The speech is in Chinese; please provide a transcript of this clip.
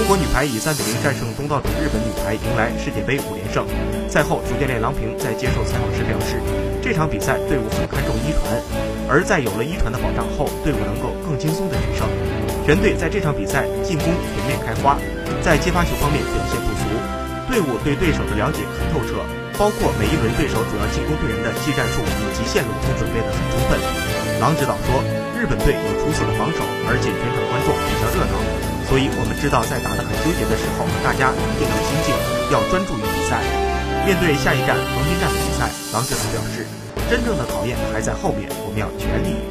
中国女排以三比零战胜东道主日本女排，迎来世界杯五连胜。赛后，主教练郎平在接受采访时表示，这场比赛队伍很看重一传，而在有了一传的保障后，队伍能够更轻松的取胜。全队在这场比赛进攻全面开花，在接发球方面表现不俗，队伍对对手的了解很透彻，包括每一轮对手主要进攻队员的技战术以及线路都准备得很充分。郎指导说，日本队有出色的防守，而且全场观众，所以我们知道在打得很纠结的时候，大家一定要心静，要专注于比赛。面对下一站横滨站的比赛，郎指导表示，真正的考验还在后面，我们要全力以赴。